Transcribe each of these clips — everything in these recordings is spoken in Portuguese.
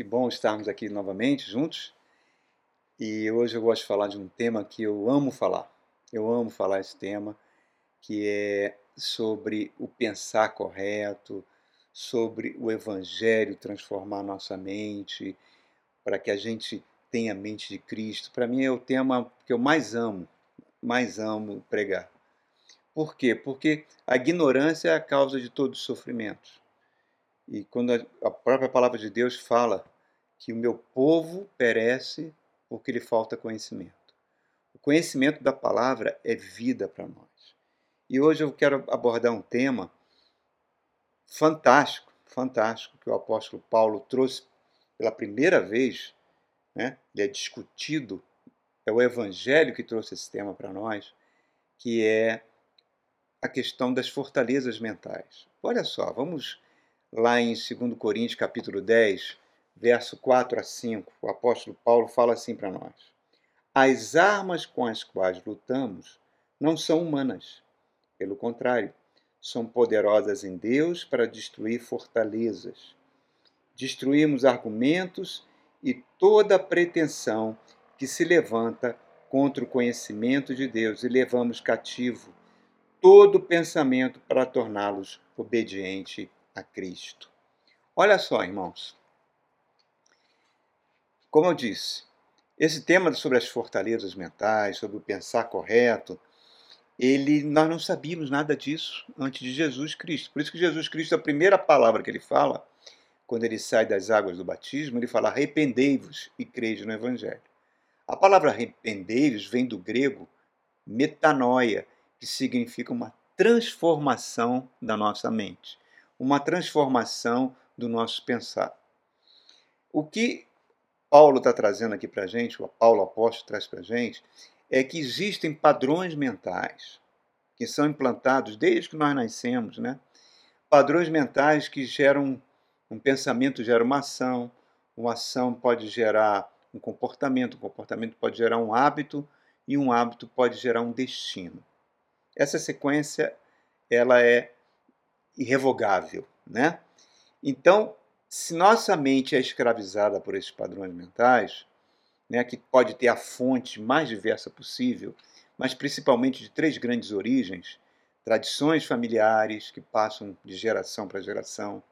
Que bom estarmos aqui novamente juntos. E hoje eu gosto de falar de um tema que eu amo falar. Eu amo falar esse tema, que é sobre o pensar correto, sobre o evangelho transformar nossa mente, para que a gente tenha a mente de Cristo. Para mim é o tema que eu mais amo, mais amo pregar. Por quê? Porque a ignorância é a causa de todos os sofrimentos. E quando a própria palavra de Deus fala que o meu povo perece porque lhe falta conhecimento. O conhecimento da palavra é vida para nós. E hoje eu quero abordar um tema fantástico, fantástico, que o apóstolo Paulo trouxe pela primeira vez, né? ele é discutido, é o Evangelho que trouxe esse tema para nós, que é a questão das fortalezas mentais. Olha só, vamos lá em 2 Coríntios capítulo 10, verso 4 a 5, o apóstolo Paulo fala assim para nós: As armas com as quais lutamos não são humanas. Pelo contrário, são poderosas em Deus para destruir fortalezas. Destruímos argumentos e toda pretensão que se levanta contra o conhecimento de Deus e levamos cativo todo pensamento para torná-los obediente a Cristo. Olha só, irmãos. Como eu disse, esse tema sobre as fortalezas mentais, sobre o pensar correto, ele nós não sabíamos nada disso antes de Jesus Cristo. Por isso que Jesus Cristo, a primeira palavra que ele fala, quando ele sai das águas do batismo, ele fala: arrependei-vos e crede no Evangelho. A palavra arrependei-vos vem do grego metanoia, que significa uma transformação da nossa mente uma transformação do nosso pensar. O que Paulo está trazendo aqui para a gente, o Paulo apóstolo traz para a gente, é que existem padrões mentais que são implantados desde que nós nascemos, né? Padrões mentais que geram um pensamento gera uma ação, uma ação pode gerar um comportamento, um comportamento pode gerar um hábito e um hábito pode gerar um destino. Essa sequência ela é irrevogável, né? Então, se nossa mente é escravizada por esses padrões mentais, né, que pode ter a fonte mais diversa possível, mas principalmente de três grandes origens: tradições familiares que passam de geração para geração,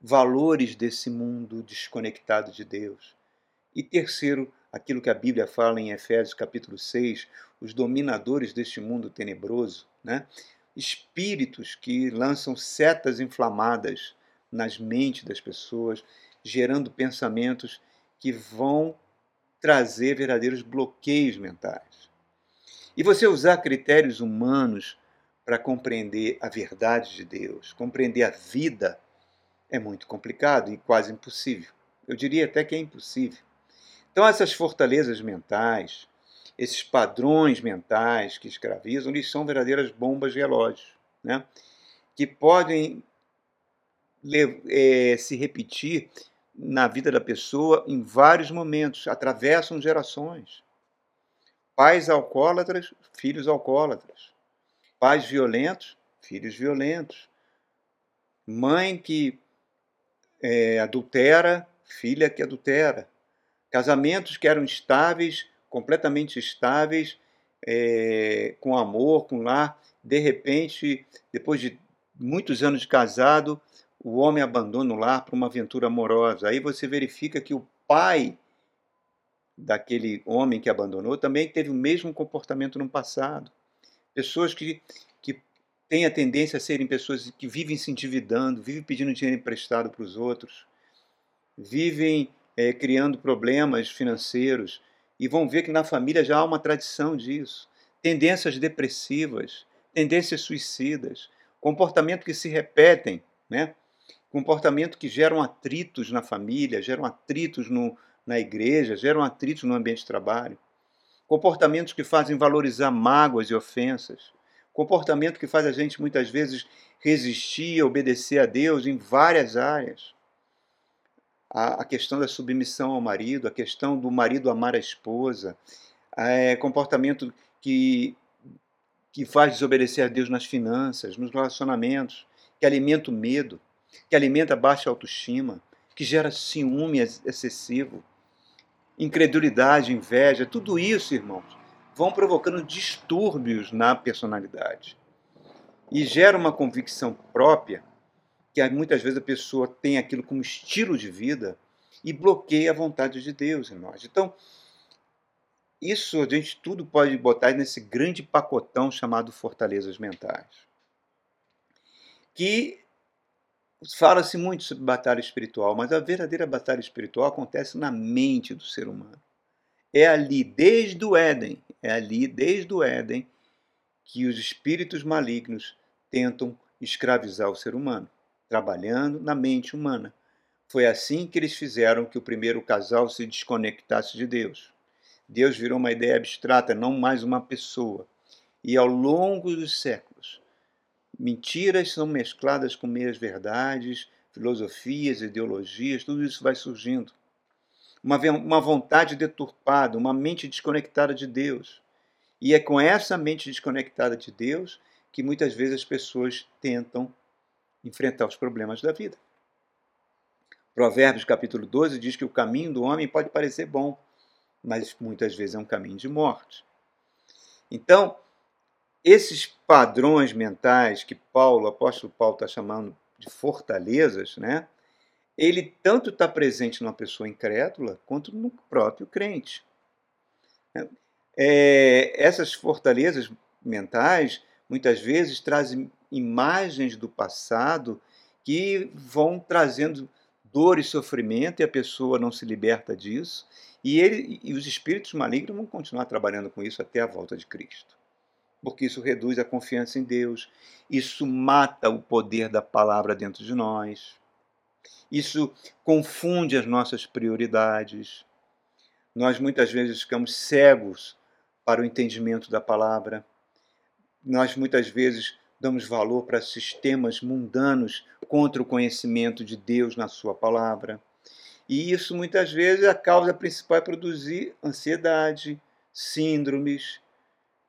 valores desse mundo desconectado de Deus, e terceiro, aquilo que a Bíblia fala em Efésios capítulo 6, os dominadores deste mundo tenebroso, né? espíritos que lançam setas inflamadas nas mentes das pessoas, gerando pensamentos que vão trazer verdadeiros bloqueios mentais. E você usar critérios humanos para compreender a verdade de Deus, compreender a vida, é muito complicado e quase impossível. Eu diria até que é impossível. Então, essas fortalezas mentais, esses padrões mentais que escravizam, eles são verdadeiras bombas relógios, né? que podem é, se repetir na vida da pessoa em vários momentos, atravessam gerações. Pais alcoólatras, filhos alcoólatras. Pais violentos, filhos violentos. Mãe que é, adultera, filha que adultera. Casamentos que eram estáveis, completamente estáveis, é, com amor, com lar, de repente, depois de muitos anos de casado, o homem abandona o lar para uma aventura amorosa. Aí você verifica que o pai daquele homem que abandonou também teve o mesmo comportamento no passado. Pessoas que, que têm a tendência a serem pessoas que vivem se endividando, vivem pedindo dinheiro emprestado para os outros, vivem é, criando problemas financeiros, e vão ver que na família já há uma tradição disso. Tendências depressivas, tendências suicidas, comportamento que se repetem, né? Comportamento que geram atritos na família, geram atritos no, na igreja, geram atritos no ambiente de trabalho. Comportamentos que fazem valorizar mágoas e ofensas. Comportamento que faz a gente muitas vezes resistir, obedecer a Deus em várias áreas a, a questão da submissão ao marido, a questão do marido amar a esposa, é, comportamento que, que faz desobedecer a Deus nas finanças, nos relacionamentos, que alimenta o medo, que alimenta baixa autoestima, que gera ciúme excessivo, incredulidade, inveja, tudo isso, irmãos, vão provocando distúrbios na personalidade. E gera uma convicção própria, que muitas vezes a pessoa tem aquilo como estilo de vida e bloqueia a vontade de Deus em nós. Então, isso a gente tudo pode botar nesse grande pacotão chamado fortalezas mentais. Que fala-se muito sobre batalha espiritual, mas a verdadeira batalha espiritual acontece na mente do ser humano. É ali, desde o Éden, é ali, desde o Éden, que os espíritos malignos tentam escravizar o ser humano, trabalhando na mente humana. Foi assim que eles fizeram que o primeiro casal se desconectasse de Deus. Deus virou uma ideia abstrata, não mais uma pessoa. E ao longo dos séculos, mentiras são mescladas com meias verdades, filosofias, ideologias, tudo isso vai surgindo. Uma, uma vontade deturpada, uma mente desconectada de Deus. E é com essa mente desconectada de Deus que muitas vezes as pessoas tentam enfrentar os problemas da vida. Provérbios capítulo 12 diz que o caminho do homem pode parecer bom, mas muitas vezes é um caminho de morte. Então, esses padrões mentais que Paulo, o apóstolo Paulo está chamando de fortalezas, né? Ele tanto está presente numa pessoa incrédula quanto no próprio crente. É, essas fortalezas mentais muitas vezes trazem imagens do passado que vão trazendo dor e sofrimento e a pessoa não se liberta disso. E, ele, e os espíritos malignos vão continuar trabalhando com isso até a volta de Cristo. Porque isso reduz a confiança em Deus, isso mata o poder da palavra dentro de nós, isso confunde as nossas prioridades. Nós muitas vezes ficamos cegos para o entendimento da palavra. Nós muitas vezes damos valor para sistemas mundanos contra o conhecimento de Deus na Sua palavra. E isso muitas vezes a causa principal é produzir ansiedade, síndromes,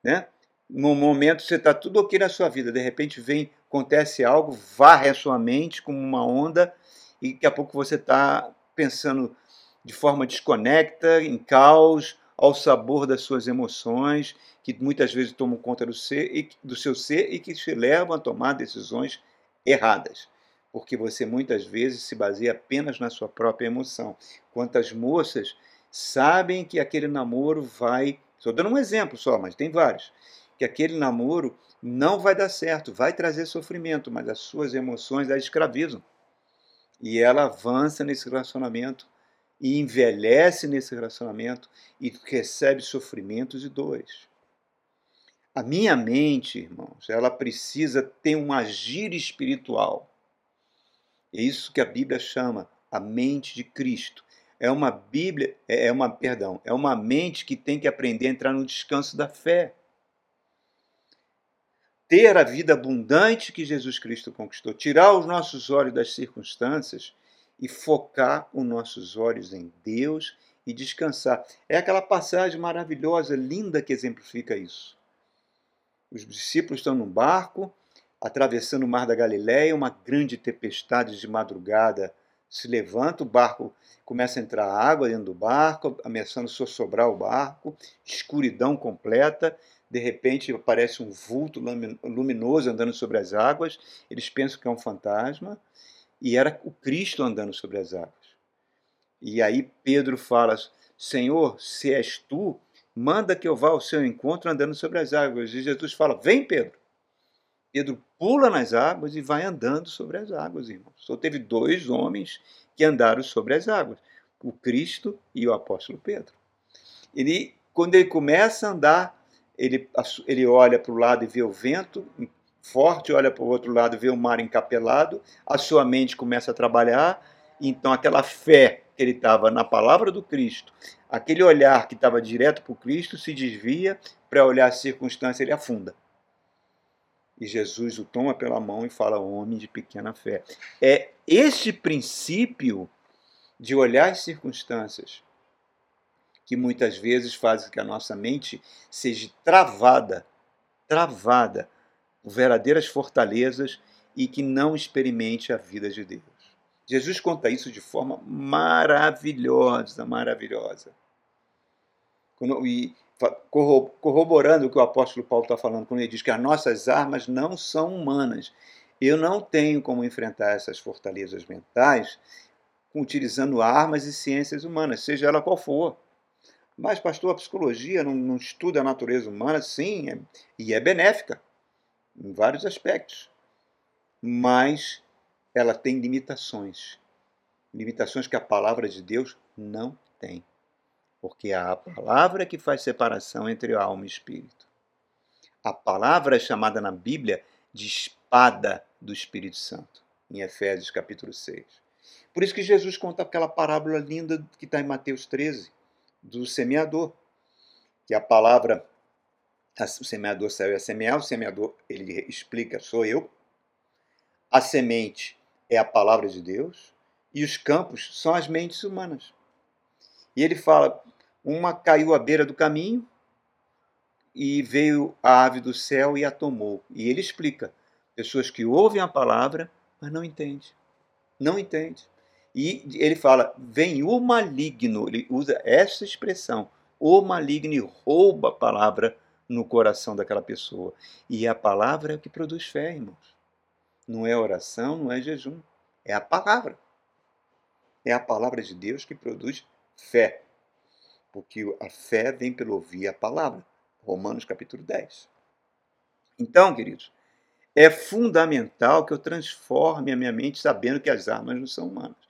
né? No momento você está tudo ok na sua vida, de repente vem, acontece algo, varre a sua mente como uma onda e daqui a pouco você está pensando de forma desconecta, em caos, ao sabor das suas emoções, que muitas vezes tomam conta do, ser, do seu ser e que te levam a tomar decisões erradas. Porque você muitas vezes se baseia apenas na sua própria emoção. Quantas moças sabem que aquele namoro vai. Estou dando um exemplo só, mas tem vários. Que aquele namoro não vai dar certo, vai trazer sofrimento, mas as suas emoções a escravizam. E ela avança nesse relacionamento e envelhece nesse relacionamento e recebe sofrimentos e dores. A minha mente, irmãos, ela precisa ter um agir espiritual. É isso que a Bíblia chama a mente de Cristo. É uma Bíblia, é, é uma, perdão, é uma mente que tem que aprender a entrar no descanso da fé. Ter a vida abundante que Jesus Cristo conquistou, tirar os nossos olhos das circunstâncias e focar os nossos olhos em Deus e descansar. É aquela passagem maravilhosa, linda que exemplifica isso. Os discípulos estão num barco, atravessando o mar da Galileia, uma grande tempestade de madrugada se levanta, o barco começa a entrar água dentro do barco, ameaçando sossobrar o barco, escuridão completa, de repente aparece um vulto luminoso andando sobre as águas, eles pensam que é um fantasma, e era o Cristo andando sobre as águas. E aí Pedro fala: Senhor, se és tu, manda que eu vá ao seu encontro andando sobre as águas. E Jesus fala: Vem, Pedro. Pedro pula nas águas e vai andando sobre as águas, irmãos. Só teve dois homens que andaram sobre as águas: o Cristo e o apóstolo Pedro. Ele, quando ele começa a andar, ele, ele olha para o lado e vê o vento forte, olha para o outro lado, vê o mar encapelado, a sua mente começa a trabalhar, então aquela fé que ele estava na palavra do Cristo, aquele olhar que estava direto para o Cristo se desvia para olhar a circunstância, ele afunda. E Jesus o toma pela mão e fala: Homem de pequena fé. É este princípio de olhar as circunstâncias que muitas vezes faz que a nossa mente seja travada, travada verdadeiras fortalezas e que não experimente a vida de Deus. Jesus conta isso de forma maravilhosa, maravilhosa. E corroborando o que o apóstolo Paulo está falando, quando ele diz que as nossas armas não são humanas. Eu não tenho como enfrentar essas fortalezas mentais utilizando armas e ciências humanas, seja ela qual for. Mas, pastor, a psicologia não, não estuda a natureza humana? Sim, é, e é benéfica em vários aspectos. Mas ela tem limitações. Limitações que a palavra de Deus não tem. Porque é a palavra que faz separação entre alma e espírito. A palavra é chamada na Bíblia de espada do Espírito Santo, em Efésios capítulo 6. Por isso que Jesus conta aquela parábola linda que está em Mateus 13, do semeador. Que a palavra, o semeador saiu a semear, o semeador, ele explica, sou eu. A semente é a palavra de Deus e os campos são as mentes humanas. E ele fala: uma caiu à beira do caminho e veio a ave do céu e a tomou. E ele explica: pessoas que ouvem a palavra, mas não entendem. Não entendem. E ele fala: vem o maligno, ele usa essa expressão, o maligno rouba a palavra no coração daquela pessoa. E é a palavra é que produz fé, irmãos. Não é oração, não é jejum. É a palavra. É a palavra de Deus que produz fé. Porque a fé vem pelo ouvir a palavra. Romanos capítulo 10. Então, queridos, é fundamental que eu transforme a minha mente sabendo que as armas não são humanas.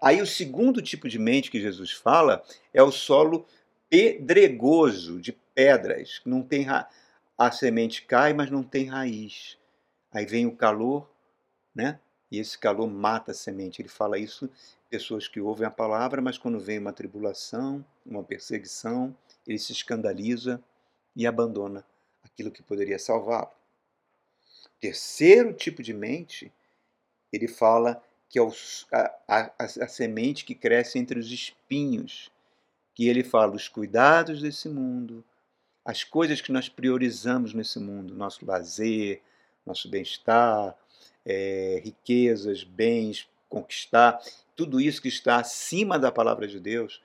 Aí o segundo tipo de mente que Jesus fala é o solo pedregoso, de pedras, não tem ra... a semente cai, mas não tem raiz. Aí vem o calor, né? E esse calor mata a semente. Ele fala isso pessoas que ouvem a palavra, mas quando vem uma tribulação, uma perseguição, ele se escandaliza e abandona aquilo que poderia salvá-lo. Terceiro tipo de mente, ele fala que é o, a, a, a, semente que cresce entre os espinhos, que ele fala os cuidados desse mundo, as coisas que nós priorizamos nesse mundo, nosso lazer, nosso bem-estar, é, riquezas, bens, conquistar, tudo isso que está acima da palavra de Deus,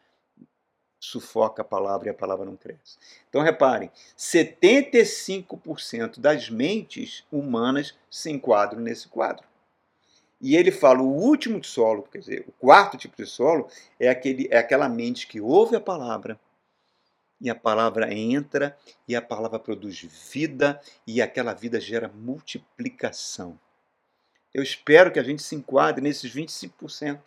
sufoca a palavra e a palavra não cresce. Então reparem, 75% das mentes humanas se enquadram nesse quadro. E ele fala: o último solo, quer dizer, o quarto tipo de solo, é, aquele, é aquela mente que ouve a palavra, e a palavra entra, e a palavra produz vida, e aquela vida gera multiplicação. Eu espero que a gente se enquadre nesses 25%.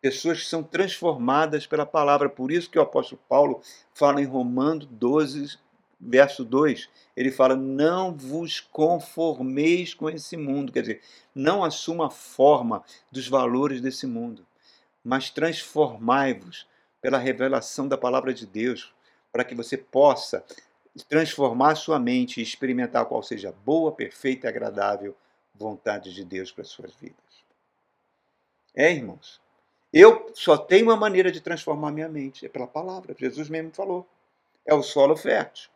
Pessoas que são transformadas pela palavra. Por isso que o apóstolo Paulo fala em Romanos 12, verso 2, ele fala: Não vos conformeis com esse mundo. Quer dizer, não assuma a forma dos valores desse mundo, mas transformai-vos pela revelação da palavra de Deus, para que você possa transformar sua mente e experimentar qual seja a boa, perfeita e agradável vontade de Deus para as suas vidas. É, irmãos. Eu só tenho uma maneira de transformar minha mente, é pela palavra. Jesus mesmo falou. É o solo fértil.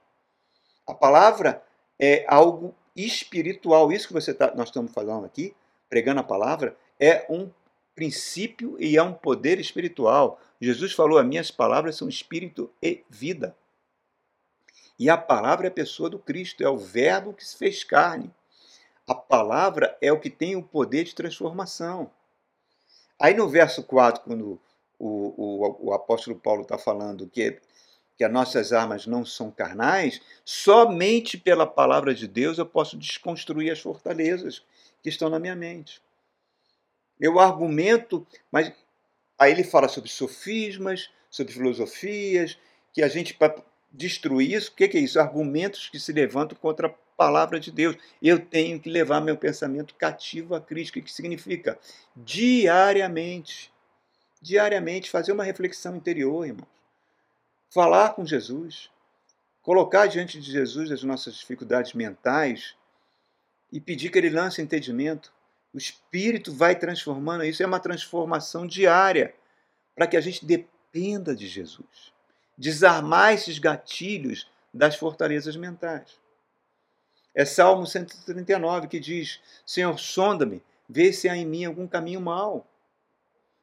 A palavra é algo espiritual. Isso que você tá, nós estamos falando aqui, pregando a palavra, é um princípio e é um poder espiritual. Jesus falou: As minhas palavras são espírito e vida. E a palavra é a pessoa do Cristo, é o Verbo que se fez carne. A palavra é o que tem o poder de transformação. Aí no verso 4, quando o, o, o apóstolo Paulo está falando que que as nossas armas não são carnais, somente pela palavra de Deus eu posso desconstruir as fortalezas que estão na minha mente. Eu argumento, mas aí ele fala sobre sofismas, sobre filosofias, que a gente, para destruir isso, o que é isso? Argumentos que se levantam contra a palavra de Deus. Eu tenho que levar meu pensamento cativo à crítica, que significa diariamente, diariamente fazer uma reflexão interior, irmão falar com Jesus, colocar diante de Jesus as nossas dificuldades mentais e pedir que ele lance entendimento. O Espírito vai transformando isso, é uma transformação diária, para que a gente dependa de Jesus. Desarmar esses gatilhos das fortalezas mentais. É Salmo 139 que diz: Senhor, sonda-me, vê se há em mim algum caminho mau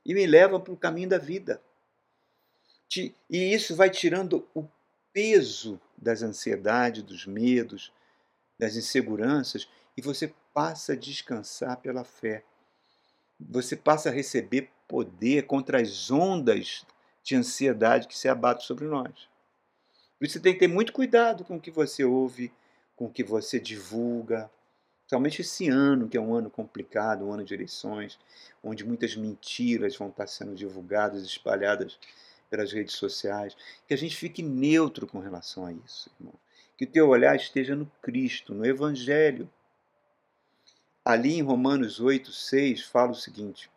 e me levam para o caminho da vida. E isso vai tirando o peso das ansiedades, dos medos, das inseguranças, e você passa a descansar pela fé. Você passa a receber poder contra as ondas de ansiedade que se abatem sobre nós. Você tem que ter muito cuidado com o que você ouve, com o que você divulga. Principalmente esse ano, que é um ano complicado, um ano de eleições, onde muitas mentiras vão estar sendo divulgadas, espalhadas pelas redes sociais. Que a gente fique neutro com relação a isso, irmão. Que o teu olhar esteja no Cristo, no Evangelho. Ali em Romanos 8, 6, fala o seguinte: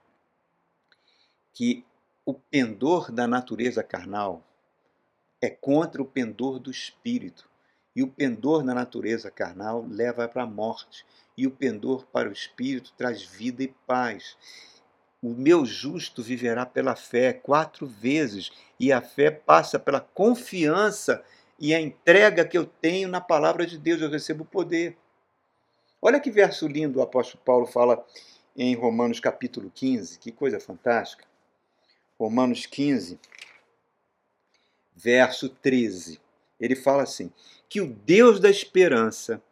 que o pendor da natureza carnal é contra o pendor do espírito. E o pendor na natureza carnal leva para a morte, e o pendor para o espírito traz vida e paz. O meu justo viverá pela fé quatro vezes, e a fé passa pela confiança e a entrega que eu tenho na palavra de Deus, eu recebo poder. Olha que verso lindo o apóstolo Paulo fala em Romanos capítulo 15, que coisa fantástica. Romanos 15, verso 13. Ele fala assim: Que o Deus da esperança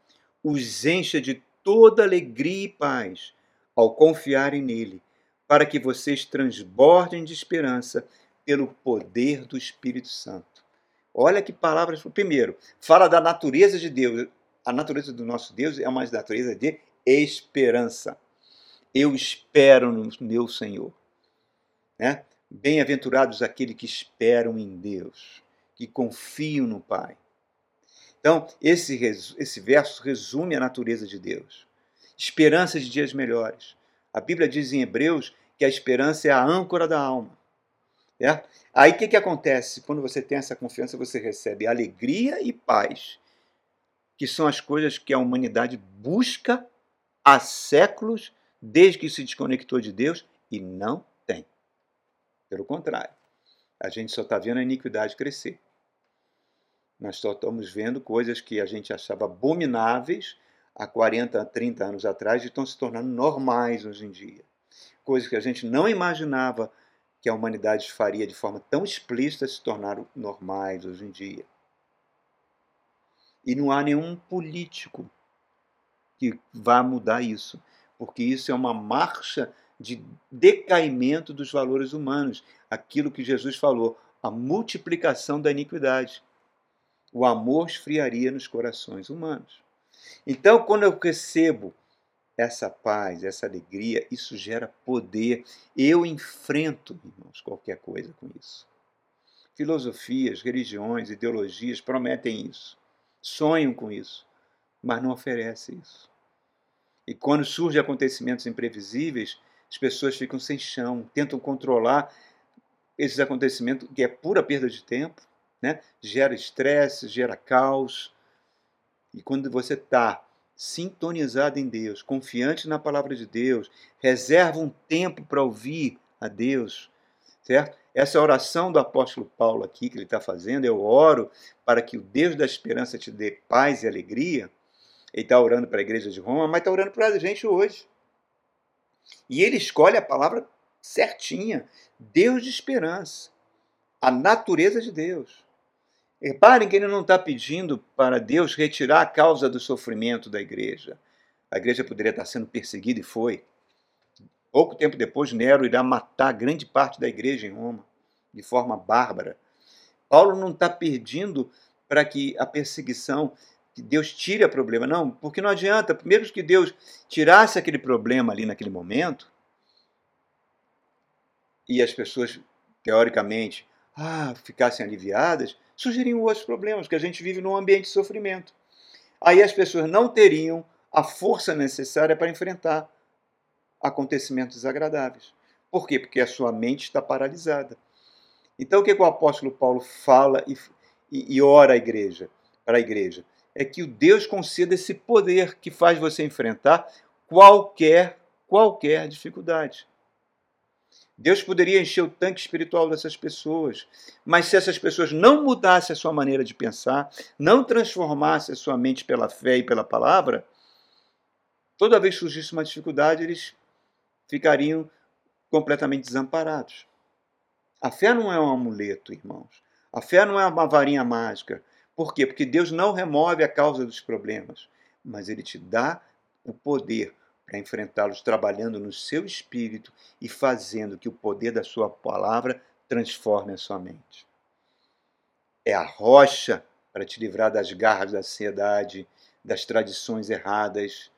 os encha de toda alegria e paz ao confiarem nele, para que vocês transbordem de esperança pelo poder do Espírito Santo. Olha que palavras. Primeiro, fala da natureza de Deus. A natureza do nosso Deus é uma natureza de esperança. Eu espero no meu Senhor. Né? Bem-aventurados aqueles que esperam em Deus, que confiam no Pai. Então, esse, esse verso resume a natureza de Deus. Esperança de dias melhores. A Bíblia diz em Hebreus que a esperança é a âncora da alma. É? Aí o que, que acontece? Quando você tem essa confiança, você recebe alegria e paz, que são as coisas que a humanidade busca há séculos, desde que se desconectou de Deus, e não pelo contrário, a gente só está vendo a iniquidade crescer. Nós só estamos vendo coisas que a gente achava abomináveis há 40, 30 anos atrás e estão se tornando normais hoje em dia. Coisas que a gente não imaginava que a humanidade faria de forma tão explícita se tornaram normais hoje em dia. E não há nenhum político que vá mudar isso, porque isso é uma marcha de decaimento dos valores humanos, aquilo que Jesus falou, a multiplicação da iniquidade. O amor esfriaria nos corações humanos. Então, quando eu recebo essa paz, essa alegria, isso gera poder. Eu enfrento, irmãos, qualquer coisa com isso. Filosofias, religiões, ideologias prometem isso, sonham com isso, mas não oferecem isso. E quando surgem acontecimentos imprevisíveis, as pessoas ficam sem chão, tentam controlar esses acontecimentos, que é pura perda de tempo, né? gera estresse, gera caos. E quando você está sintonizado em Deus, confiante na palavra de Deus, reserva um tempo para ouvir a Deus, certo? Essa oração do apóstolo Paulo aqui que ele está fazendo, eu oro para que o Deus da esperança te dê paz e alegria. Ele está orando para a igreja de Roma, mas está orando para a gente hoje. E ele escolhe a palavra certinha: Deus de esperança, a natureza de Deus. Reparem que ele não está pedindo para Deus retirar a causa do sofrimento da igreja. A igreja poderia estar sendo perseguida e foi. Pouco tempo depois, Nero irá matar grande parte da igreja em Roma, de forma bárbara. Paulo não está pedindo para que a perseguição que Deus tire o problema. Não, porque não adianta. Primeiro que Deus tirasse aquele problema ali naquele momento, e as pessoas, teoricamente, ah, ficassem aliviadas, surgiriam outros problemas, que a gente vive num ambiente de sofrimento. Aí as pessoas não teriam a força necessária para enfrentar acontecimentos desagradáveis. Por quê? Porque a sua mente está paralisada. Então o que, que o apóstolo Paulo fala e, e, e ora à igreja, para a igreja? é que o Deus conceda esse poder que faz você enfrentar qualquer qualquer dificuldade. Deus poderia encher o tanque espiritual dessas pessoas, mas se essas pessoas não mudassem a sua maneira de pensar, não transformassem a sua mente pela fé e pela palavra, toda vez que surgisse uma dificuldade, eles ficariam completamente desamparados. A fé não é um amuleto, irmãos. A fé não é uma varinha mágica. Por quê? Porque Deus não remove a causa dos problemas, mas Ele te dá o poder para enfrentá-los trabalhando no seu espírito e fazendo que o poder da sua palavra transforme a sua mente. É a rocha para te livrar das garras da ansiedade, das tradições erradas,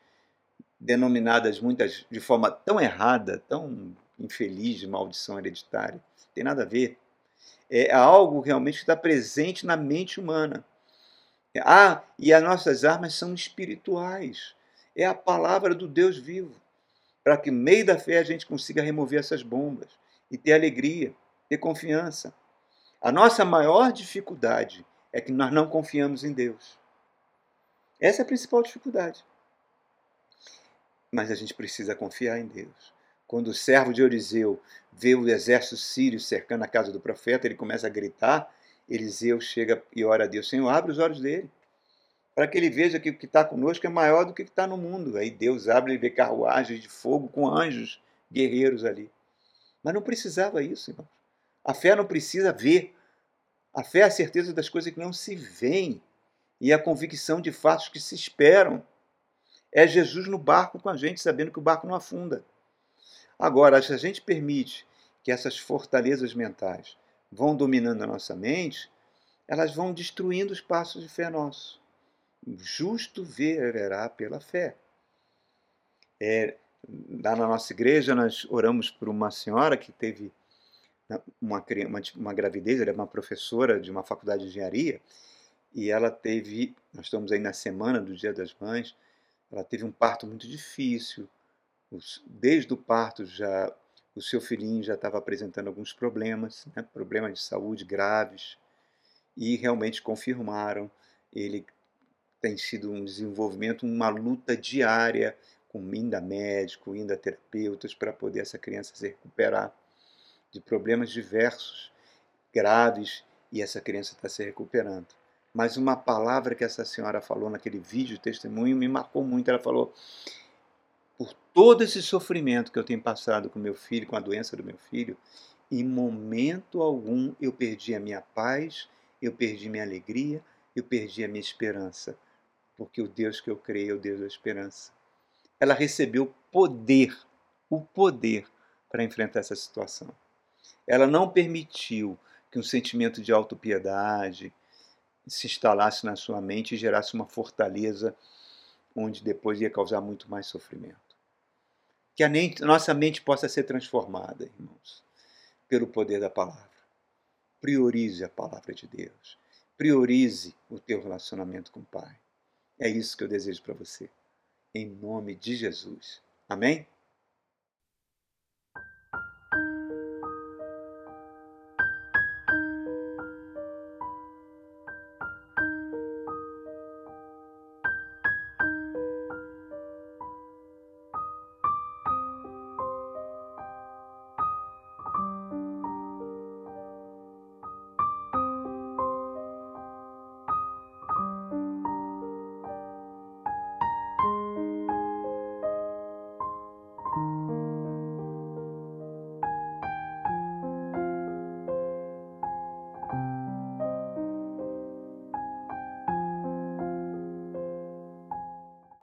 denominadas muitas de forma tão errada, tão infeliz de maldição hereditária. Não tem nada a ver. É algo realmente que está presente na mente humana. Ah, e as nossas armas são espirituais. É a palavra do Deus vivo. Para que, meio da fé, a gente consiga remover essas bombas e ter alegria, ter confiança. A nossa maior dificuldade é que nós não confiamos em Deus. Essa é a principal dificuldade. Mas a gente precisa confiar em Deus. Quando o servo de Eliseu vê o exército sírio cercando a casa do profeta, ele começa a gritar. Eliseu chega e ora a Deus: Senhor, abre os olhos dele, para que ele veja que o que está conosco é maior do que o que está no mundo. Aí Deus abre e vê carruagens de fogo com anjos guerreiros ali. Mas não precisava isso, irmãos. A fé não precisa ver. A fé é a certeza das coisas que não se veem e a convicção de fatos que se esperam. É Jesus no barco com a gente, sabendo que o barco não afunda. Agora, se a gente permite que essas fortalezas mentais vão dominando a nossa mente, elas vão destruindo os passos de fé nossos. O justo verá pela fé. É, lá na nossa igreja, nós oramos por uma senhora que teve uma, uma, uma gravidez, ela é uma professora de uma faculdade de engenharia, e ela teve, nós estamos aí na semana do Dia das Mães, ela teve um parto muito difícil. Desde o parto já o seu filhinho já estava apresentando alguns problemas, né, problemas de saúde graves, e realmente confirmaram. Ele tem sido um desenvolvimento, uma luta diária com ainda médico, ainda terapeutas, para poder essa criança se recuperar de problemas diversos, graves, e essa criança está se recuperando. Mas uma palavra que essa senhora falou naquele vídeo testemunho me marcou muito. Ela falou: por todo esse sofrimento que eu tenho passado com meu filho, com a doença do meu filho, em momento algum eu perdi a minha paz, eu perdi minha alegria, eu perdi a minha esperança, porque o Deus que eu creio é o Deus da esperança. Ela recebeu poder, o poder para enfrentar essa situação. Ela não permitiu que um sentimento de autopiedade, se instalasse na sua mente e gerasse uma fortaleza onde depois ia causar muito mais sofrimento. Que a nossa mente possa ser transformada, irmãos, pelo poder da palavra. Priorize a palavra de Deus. Priorize o teu relacionamento com o Pai. É isso que eu desejo para você. Em nome de Jesus. Amém?